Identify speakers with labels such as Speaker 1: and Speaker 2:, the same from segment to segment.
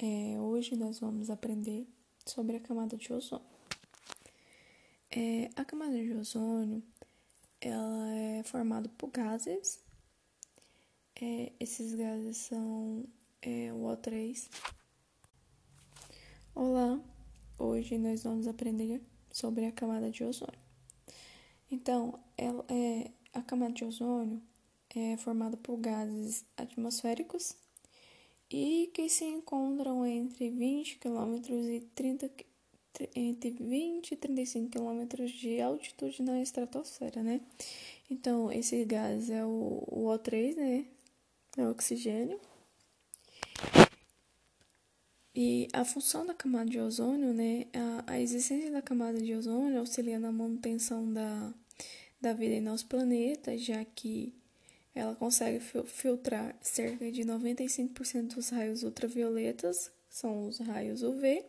Speaker 1: É, hoje nós vamos aprender sobre a camada de ozônio. É, a camada de ozônio ela é formada por gases. É, esses gases são é, o O3. Olá, hoje nós vamos aprender sobre a camada de ozônio. Então, ela, é, a camada de ozônio é formada por gases atmosféricos e que se encontram entre 20 km e 30 entre 20 e 35 km de altitude na estratosfera, né? Então, esse gás é o, o O3, né? É o oxigênio. E a função da camada de ozônio, né? A, a existência da camada de ozônio auxilia na manutenção da, da vida em nosso planeta, já que ela consegue filtrar cerca de 95% dos raios ultravioletas, são os raios UV,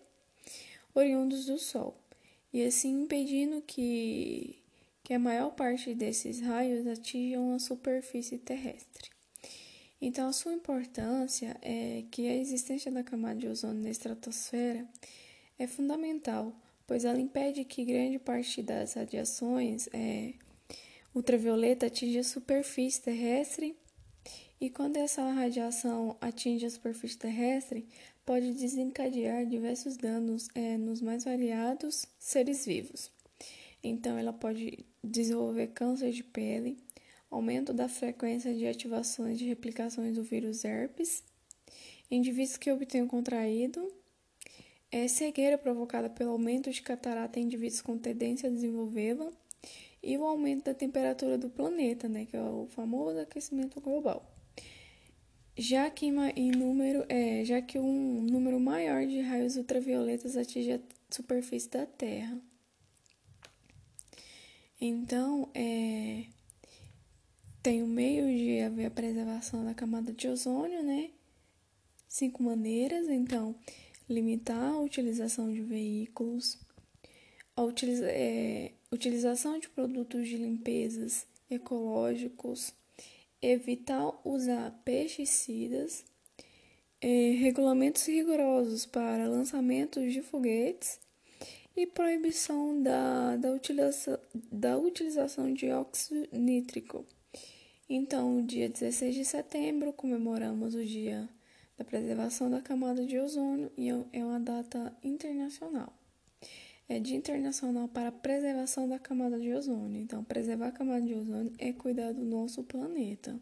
Speaker 1: oriundos do Sol, e assim impedindo que, que a maior parte desses raios atinjam a superfície terrestre. Então, a sua importância é que a existência da camada de ozônio na estratosfera é fundamental, pois ela impede que grande parte das radiações é, ultravioleta atinge a superfície terrestre e quando essa radiação atinge a superfície terrestre, pode desencadear diversos danos é, nos mais variados seres vivos. Então, ela pode desenvolver câncer de pele, aumento da frequência de ativações de replicações do vírus herpes, indivíduos que obtenham contraído, é, cegueira provocada pelo aumento de catarata em indivíduos com tendência a desenvolvê-la e o aumento da temperatura do planeta, né, que é o famoso aquecimento global. Já que, em número, é, já que um número maior de raios ultravioletas atinge a superfície da Terra. Então, é, tem o meio de haver a preservação da camada de ozônio, né? Cinco maneiras, então, limitar a utilização de veículos, a utiliza, é, utilização de produtos de limpezas ecológicos, evitar usar pesticidas, é, regulamentos rigorosos para lançamentos de foguetes e proibição da, da, utilização, da utilização de óxido nítrico. Então, dia 16 de setembro, comemoramos o Dia da Preservação da Camada de Ozônio e é uma data internacional é Dia Internacional para a Preservação da Camada de Ozônio. Então, preservar a camada de ozônio é cuidar do nosso planeta.